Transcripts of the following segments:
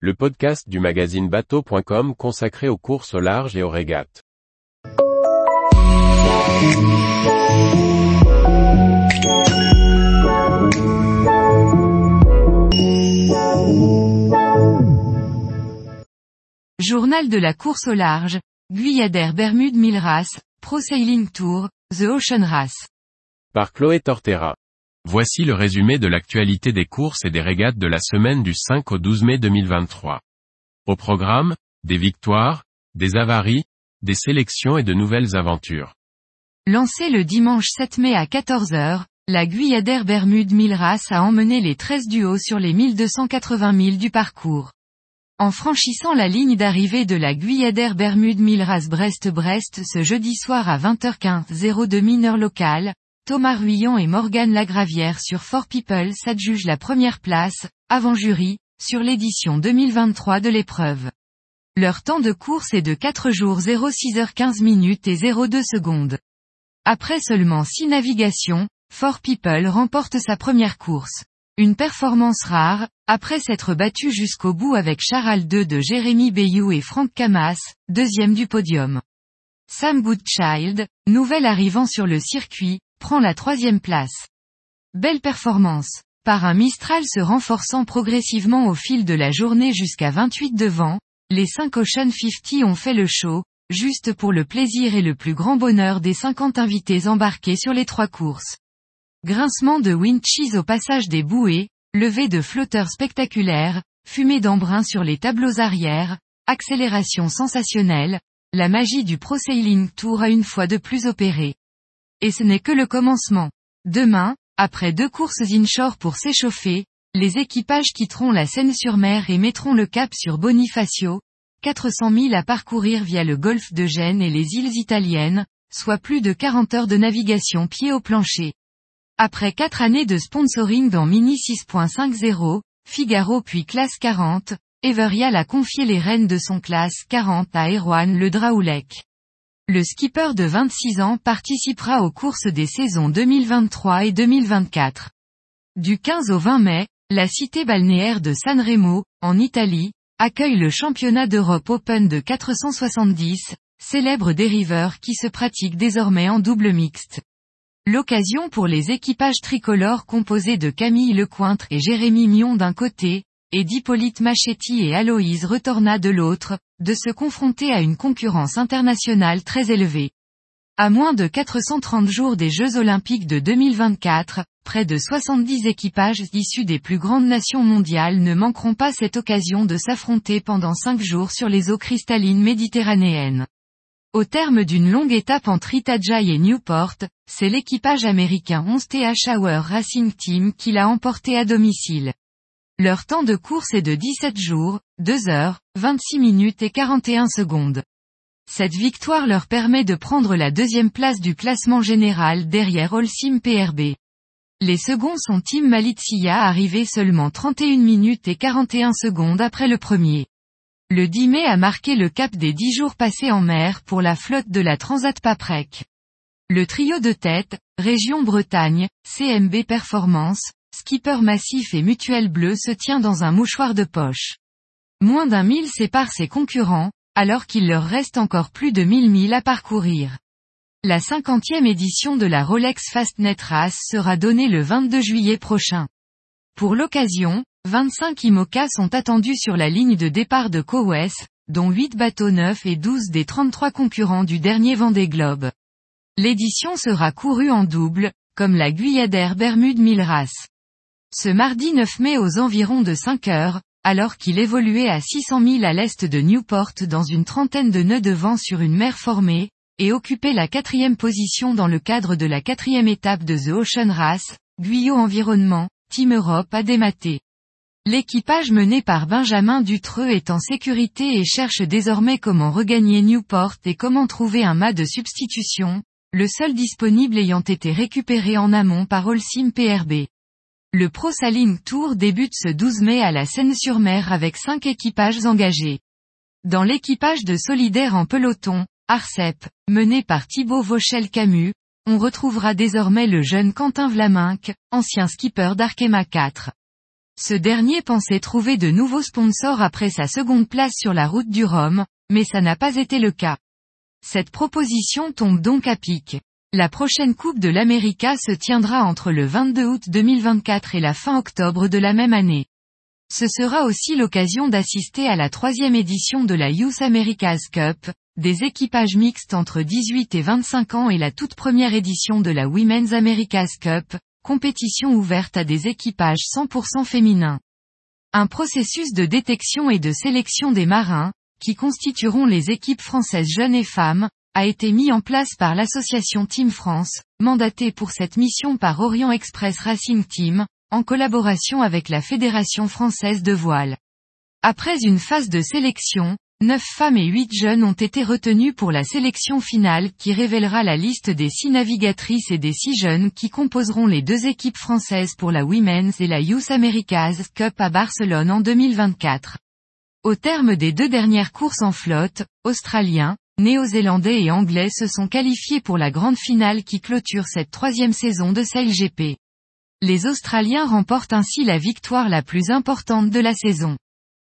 le podcast du magazine bateau.com consacré aux courses au large et aux régates. Journal de la course au large, Guyadère Bermude Milras, Pro Sailing Tour, The Ocean Race. Par Chloé Tortera. Voici le résumé de l'actualité des courses et des régates de la semaine du 5 au 12 mai 2023. Au programme, des victoires, des avaries, des sélections et de nouvelles aventures. Lancé le dimanche 7 mai à 14h, la Guyadère Bermude Milras a emmené les 13 duos sur les 1280 milles du parcours. En franchissant la ligne d'arrivée de la Guyadère Bermude Milras Brest-Brest ce jeudi soir à 20h15 02 mineur local, Thomas Ruyon et Morgane Lagravière sur Four People s'adjugent la première place, avant jury, sur l'édition 2023 de l'épreuve. Leur temps de course est de 4 jours 06h15 minutes et 02 secondes. Après seulement 6 navigations, Four People remporte sa première course. Une performance rare, après s'être battu jusqu'au bout avec Charal 2 de Jérémy Bayou et Franck Camas, deuxième du podium. Sam Goodchild, nouvel arrivant sur le circuit, prend la troisième place. Belle performance. Par un Mistral se renforçant progressivement au fil de la journée jusqu'à 28 devant, les 5 Ocean 50 ont fait le show, juste pour le plaisir et le plus grand bonheur des 50 invités embarqués sur les trois courses. Grincement de winches au passage des bouées, levée de flotteurs spectaculaires, fumée d'embrun sur les tableaux arrière, accélération sensationnelle, la magie du Pro Sailing Tour a une fois de plus opéré. Et ce n'est que le commencement. Demain, après deux courses inshore pour s'échauffer, les équipages quitteront la Seine-sur-Mer et mettront le cap sur Bonifacio, 400 000 à parcourir via le golfe de Gênes et les îles italiennes, soit plus de 40 heures de navigation pied au plancher. Après quatre années de sponsoring dans Mini 6.50, Figaro puis classe 40, Everial a confié les rênes de son classe 40 à Erwan Le Draoulec. Le skipper de 26 ans participera aux courses des saisons 2023 et 2024. Du 15 au 20 mai, la cité balnéaire de Sanremo, en Italie, accueille le championnat d'Europe Open de 470, célèbre dériveur qui se pratique désormais en double mixte. L'occasion pour les équipages tricolores composés de Camille Lecointre et Jérémy Mion d'un côté, et d'Hippolyte Machetti et Aloïse Retorna de l'autre, de se confronter à une concurrence internationale très élevée. À moins de 430 jours des Jeux Olympiques de 2024, près de 70 équipages issus des plus grandes nations mondiales ne manqueront pas cette occasion de s'affronter pendant 5 jours sur les eaux cristallines méditerranéennes. Au terme d'une longue étape entre Itajaí et Newport, c'est l'équipage américain 11th Hour Racing Team qui l'a emporté à domicile. Leur temps de course est de 17 jours, 2 heures, 26 minutes et 41 secondes. Cette victoire leur permet de prendre la deuxième place du classement général derrière Holcim PRB. Les seconds sont Tim Malizia arrivé seulement 31 minutes et 41 secondes après le premier. Le 10 mai a marqué le cap des 10 jours passés en mer pour la flotte de la Transat Paprec. Le trio de tête, Région Bretagne, CMB Performance, Skipper Massif et Mutuel Bleu se tient dans un mouchoir de poche. Moins d'un mille sépare ses concurrents, alors qu'il leur reste encore plus de mille milles à parcourir. La cinquantième édition de la Rolex Fastnet Race sera donnée le 22 juillet prochain. Pour l'occasion, 25 IMOCA sont attendus sur la ligne de départ de Cowes, dont 8 bateaux neufs et 12 des 33 concurrents du dernier Vendée Globe. L'édition sera courue en double, comme la Guyadère Bermude Milras. Ce mardi 9 mai aux environs de 5 heures, alors qu'il évoluait à 600 000 à l'est de Newport dans une trentaine de nœuds de vent sur une mer formée, et occupait la quatrième position dans le cadre de la quatrième étape de The Ocean Race, Guyot Environnement, Team Europe a dématé. L'équipage mené par Benjamin Dutreux est en sécurité et cherche désormais comment regagner Newport et comment trouver un mât de substitution, le seul disponible ayant été récupéré en amont par Holcim PRB. Le Pro Sailing Tour débute ce 12 mai à la Seine-sur-Mer avec cinq équipages engagés. Dans l'équipage de solidaire en peloton, Arcep, mené par Thibaut Vauchel-Camus, on retrouvera désormais le jeune Quentin Vlaminck, ancien skipper d'Arkema 4. Ce dernier pensait trouver de nouveaux sponsors après sa seconde place sur la route du Rhum, mais ça n'a pas été le cas. Cette proposition tombe donc à pic. La prochaine Coupe de l'América se tiendra entre le 22 août 2024 et la fin octobre de la même année. Ce sera aussi l'occasion d'assister à la troisième édition de la Youth America's Cup, des équipages mixtes entre 18 et 25 ans et la toute première édition de la Women's America's Cup, compétition ouverte à des équipages 100% féminins. Un processus de détection et de sélection des marins, qui constitueront les équipes françaises jeunes et femmes, a été mis en place par l'association Team France, mandatée pour cette mission par Orient Express Racing Team, en collaboration avec la Fédération française de voile. Après une phase de sélection, Neuf femmes et huit jeunes ont été retenus pour la sélection finale qui révélera la liste des six navigatrices et des six jeunes qui composeront les deux équipes françaises pour la Women's et la Youth America's Cup à Barcelone en 2024. Au terme des deux dernières courses en flotte, Australiens, Néo-Zélandais et Anglais se sont qualifiés pour la grande finale qui clôture cette troisième saison de GP. Les Australiens remportent ainsi la victoire la plus importante de la saison.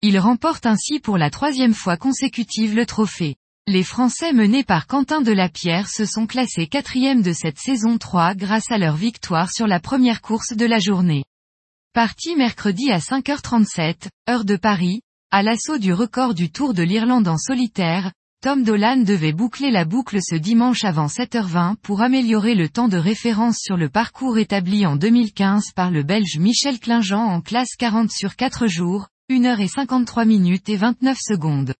Il remporte ainsi pour la troisième fois consécutive le trophée. Les Français menés par Quentin Delapierre se sont classés quatrième de cette saison 3 grâce à leur victoire sur la première course de la journée. Parti mercredi à 5h37, heure de Paris, à l'assaut du record du Tour de l'Irlande en solitaire, Tom Dolan devait boucler la boucle ce dimanche avant 7h20 pour améliorer le temps de référence sur le parcours établi en 2015 par le Belge Michel Klingent en classe 40 sur 4 jours, 1 heure et 53 minutes et 29 secondes.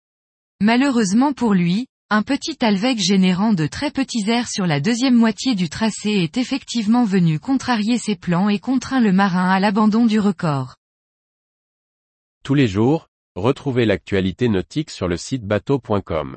Malheureusement pour lui, un petit alveg générant de très petits airs sur la deuxième moitié du tracé est effectivement venu contrarier ses plans et contraint le marin à l'abandon du record. Tous les jours, retrouvez l'actualité nautique sur le site bateau.com.